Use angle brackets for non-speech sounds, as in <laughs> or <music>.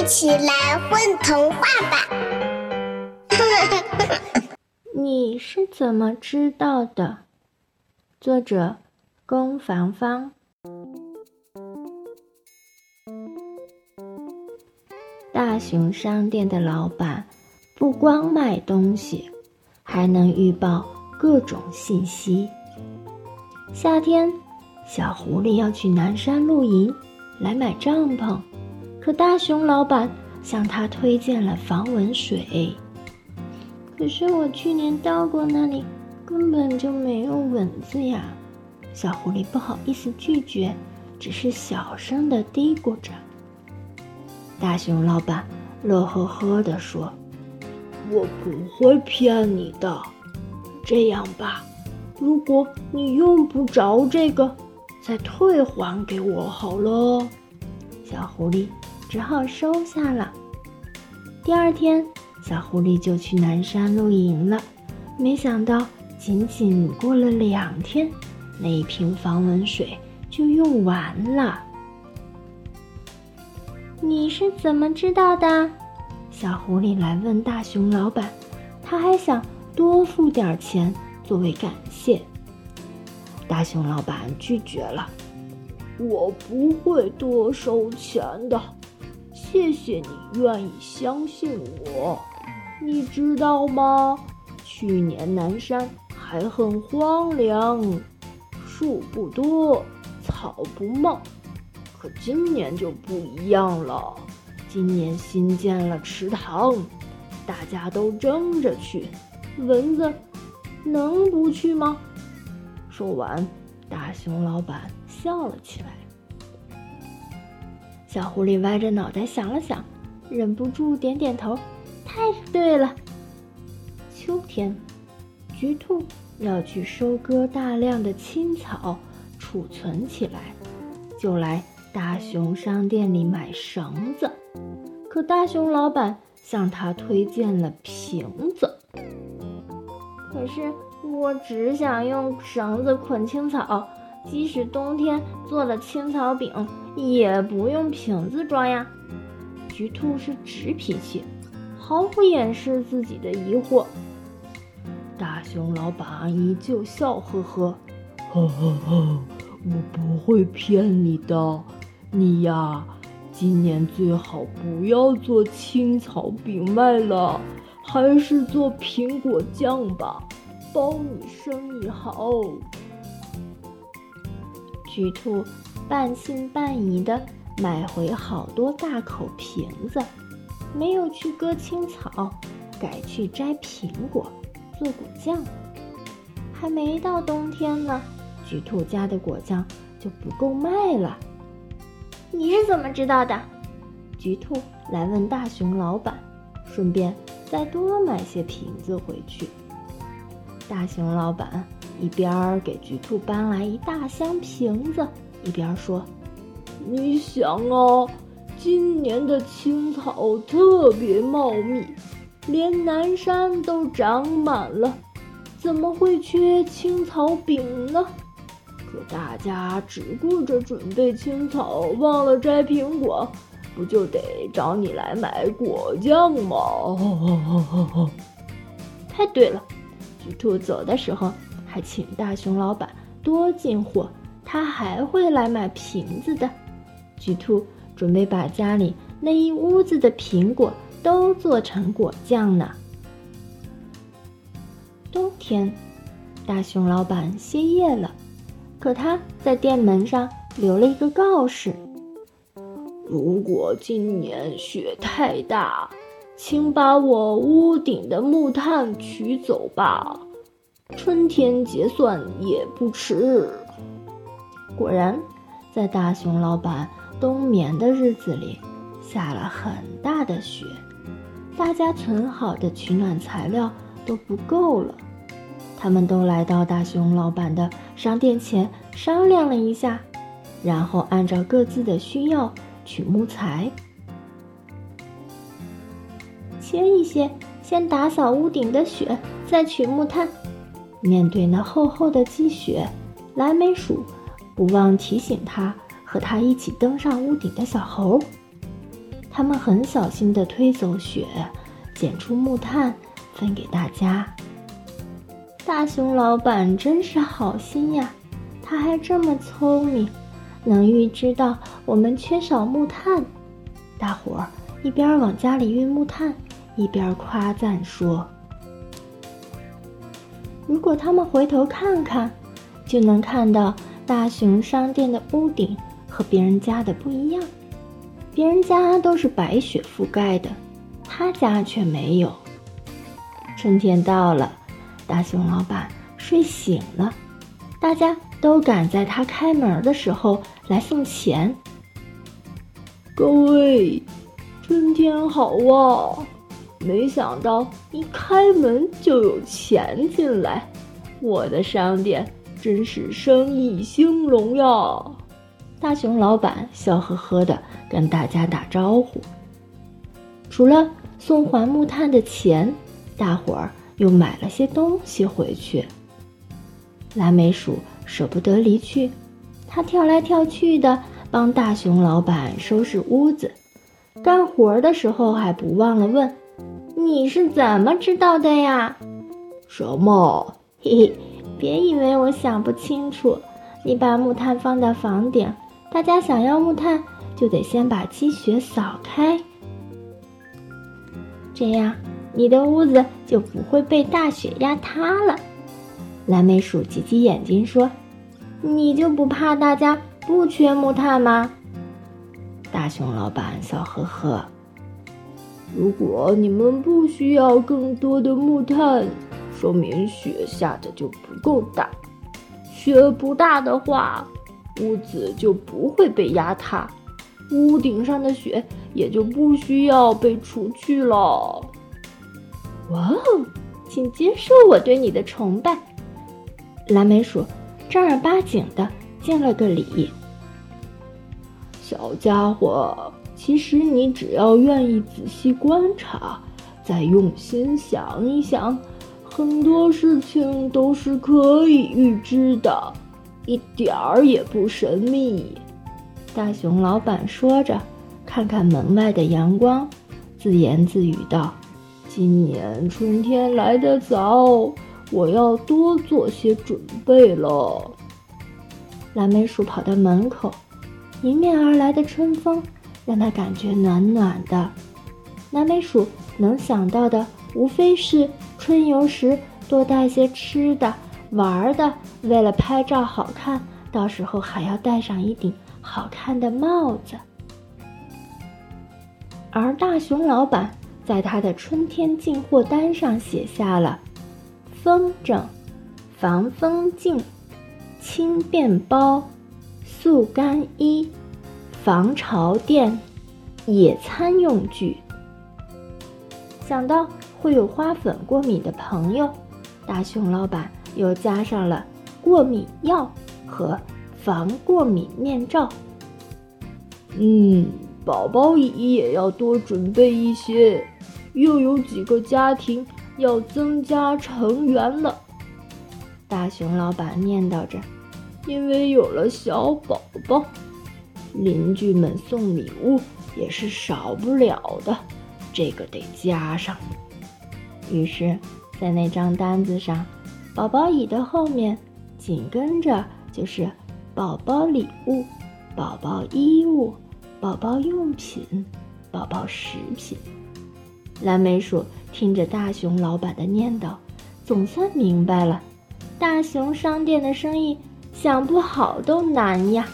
一起来混童话吧！<laughs> 你是怎么知道的？作者：龚凡芳。大熊商店的老板不光卖东西，还能预报各种信息。夏天，小狐狸要去南山露营，来买帐篷。可大熊老板向他推荐了防蚊水。可是我去年到过那里，根本就没有蚊子呀！小狐狸不好意思拒绝，只是小声的嘀咕着。大熊老板乐呵呵地说：“我不会骗你的。这样吧，如果你用不着这个，再退还给我好了。”小狐狸。只好收下了。第二天，小狐狸就去南山露营了。没想到，仅仅过了两天，那一瓶防蚊水就用完了。你是怎么知道的？小狐狸来问大熊老板，他还想多付点钱作为感谢。大熊老板拒绝了：“我不会多收钱的。”谢谢你愿意相信我，你知道吗？去年南山还很荒凉，树不多，草不茂，可今年就不一样了。今年新建了池塘，大家都争着去，蚊子能不去吗？说完，大熊老板笑了起来。小狐狸歪着脑袋想了想，忍不住点点头：“太对了。”秋天，菊兔要去收割大量的青草，储存起来，就来大熊商店里买绳子。可大熊老板向他推荐了瓶子。可是我只想用绳子捆青草。即使冬天做了青草饼，也不用瓶子装呀。橘兔是直脾气，毫不掩饰自己的疑惑。大熊老板依旧笑呵呵：“呵呵呵，我不会骗你的。你呀，今年最好不要做青草饼卖了，还是做苹果酱吧，包你生意好。”橘兔半信半疑的买回好多大口瓶子，没有去割青草，改去摘苹果做果酱。还没到冬天呢，橘兔家的果酱就不够卖了。你是怎么知道的？橘兔来问大熊老板，顺便再多买些瓶子回去。大熊老板。一边给菊兔搬来一大箱瓶子，一边说：“你想啊，今年的青草特别茂密，连南山都长满了，怎么会缺青草饼呢？可大家只顾着准备青草，忘了摘苹果，不就得找你来买果酱吗？” <laughs> 太对了，菊兔走的时候。还请大熊老板多进货，他还会来买瓶子的。菊兔准备把家里那一屋子的苹果都做成果酱呢。冬天，大熊老板歇业了，可他在店门上留了一个告示：如果今年雪太大，请把我屋顶的木炭取走吧。春天结算也不迟。果然，在大熊老板冬眠的日子里，下了很大的雪，大家存好的取暖材料都不够了。他们都来到大熊老板的商店前商量了一下，然后按照各自的需要取木材。切一些，先打扫屋顶的雪，再取木炭。面对那厚厚的积雪，蓝莓鼠不忘提醒他和他一起登上屋顶的小猴。他们很小心地推走雪，捡出木炭分给大家。大熊老板真是好心呀，他还这么聪明，能预知到我们缺少木炭。大伙儿一边往家里运木炭，一边夸赞说：“如果他们回头看看，就能看到大熊商店的屋顶和别人家的不一样。别人家都是白雪覆盖的，他家却没有。春天到了。”大熊老板睡醒了，大家都赶在他开门的时候来送钱。各位，春天好啊！没想到一开门就有钱进来，我的商店真是生意兴隆呀！大熊老板笑呵呵的跟大家打招呼。除了送还木炭的钱，大伙儿。又买了些东西回去。蓝莓鼠舍不得离去，它跳来跳去的帮大熊老板收拾屋子，干活的时候还不忘了问：“你是怎么知道的呀？”“什么？”“嘿嘿，别以为我想不清楚。你把木炭放到房顶，大家想要木炭就得先把积雪扫开，这样。”你的屋子就不会被大雪压塌了。蓝莓鼠挤挤眼睛说：“你就不怕大家不缺木炭吗？”大熊老板笑呵呵：“如果你们不需要更多的木炭，说明雪下的就不够大。雪不大的话，屋子就不会被压塌，屋顶上的雪也就不需要被除去了。”哇哦，请接受我对你的崇拜。蓝莓鼠正儿八经的敬了个礼。小家伙，其实你只要愿意仔细观察，再用心想一想，很多事情都是可以预知的，一点儿也不神秘。大熊老板说着，看看门外的阳光，自言自语道。今年春天来得早，我要多做些准备了。蓝莓鼠跑到门口，迎面而来的春风让他感觉暖暖的。蓝莓鼠能想到的无非是春游时多带些吃的、玩的，为了拍照好看，到时候还要戴上一顶好看的帽子。而大熊老板。在他的春天进货单上写下了：风筝、防风镜、轻便包、速干衣、防潮垫、野餐用具。想到会有花粉过敏的朋友，大熊老板又加上了过敏药和防过敏面罩。嗯。宝宝椅也要多准备一些，又有几个家庭要增加成员了。大熊老板念叨着：“因为有了小宝宝，邻居们送礼物也是少不了的，这个得加上。”于是，在那张单子上，宝宝椅的后面紧跟着就是宝宝礼物、宝宝衣物。宝宝用品，宝宝食品。蓝莓鼠听着大熊老板的念叨，总算明白了，大熊商店的生意想不好都难呀。